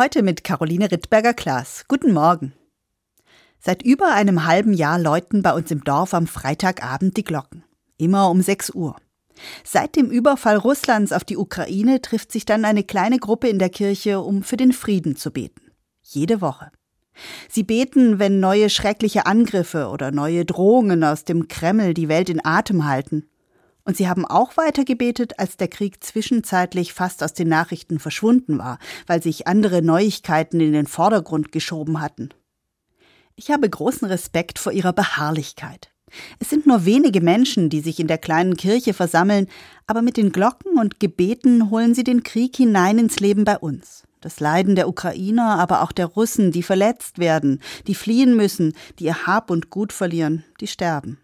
Heute mit Caroline Rittberger-Klaas. Guten Morgen. Seit über einem halben Jahr läuten bei uns im Dorf am Freitagabend die Glocken. Immer um 6 Uhr. Seit dem Überfall Russlands auf die Ukraine trifft sich dann eine kleine Gruppe in der Kirche, um für den Frieden zu beten. Jede Woche. Sie beten, wenn neue schreckliche Angriffe oder neue Drohungen aus dem Kreml die Welt in Atem halten. Und sie haben auch weiter gebetet, als der Krieg zwischenzeitlich fast aus den Nachrichten verschwunden war, weil sich andere Neuigkeiten in den Vordergrund geschoben hatten. Ich habe großen Respekt vor ihrer Beharrlichkeit. Es sind nur wenige Menschen, die sich in der kleinen Kirche versammeln, aber mit den Glocken und Gebeten holen sie den Krieg hinein ins Leben bei uns. Das Leiden der Ukrainer, aber auch der Russen, die verletzt werden, die fliehen müssen, die ihr Hab und Gut verlieren, die sterben.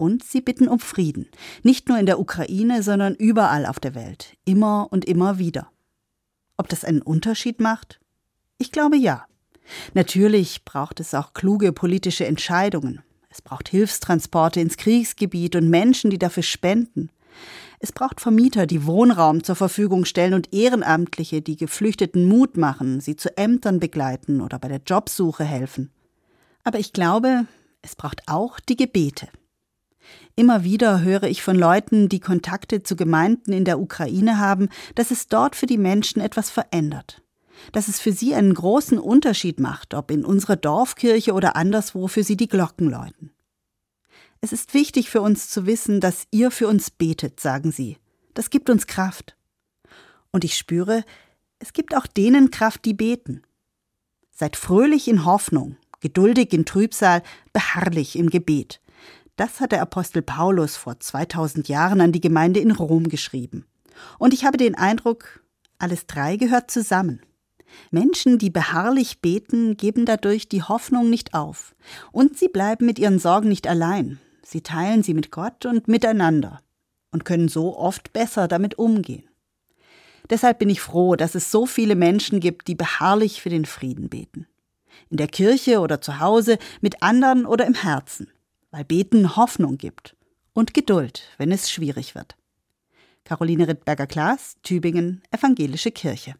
Und sie bitten um Frieden, nicht nur in der Ukraine, sondern überall auf der Welt, immer und immer wieder. Ob das einen Unterschied macht? Ich glaube ja. Natürlich braucht es auch kluge politische Entscheidungen. Es braucht Hilfstransporte ins Kriegsgebiet und Menschen, die dafür spenden. Es braucht Vermieter, die Wohnraum zur Verfügung stellen und Ehrenamtliche, die Geflüchteten Mut machen, sie zu Ämtern begleiten oder bei der Jobsuche helfen. Aber ich glaube, es braucht auch die Gebete. Immer wieder höre ich von Leuten, die Kontakte zu Gemeinden in der Ukraine haben, dass es dort für die Menschen etwas verändert. Dass es für sie einen großen Unterschied macht, ob in unserer Dorfkirche oder anderswo für sie die Glocken läuten. Es ist wichtig für uns zu wissen, dass ihr für uns betet, sagen sie. Das gibt uns Kraft. Und ich spüre, es gibt auch denen Kraft, die beten. Seid fröhlich in Hoffnung, geduldig in Trübsal, beharrlich im Gebet. Das hat der Apostel Paulus vor 2000 Jahren an die Gemeinde in Rom geschrieben. Und ich habe den Eindruck, alles drei gehört zusammen. Menschen, die beharrlich beten, geben dadurch die Hoffnung nicht auf. Und sie bleiben mit ihren Sorgen nicht allein. Sie teilen sie mit Gott und miteinander und können so oft besser damit umgehen. Deshalb bin ich froh, dass es so viele Menschen gibt, die beharrlich für den Frieden beten. In der Kirche oder zu Hause, mit anderen oder im Herzen weil Beten Hoffnung gibt und Geduld, wenn es schwierig wird. Caroline Rittberger-Klaas, Tübingen, Evangelische Kirche.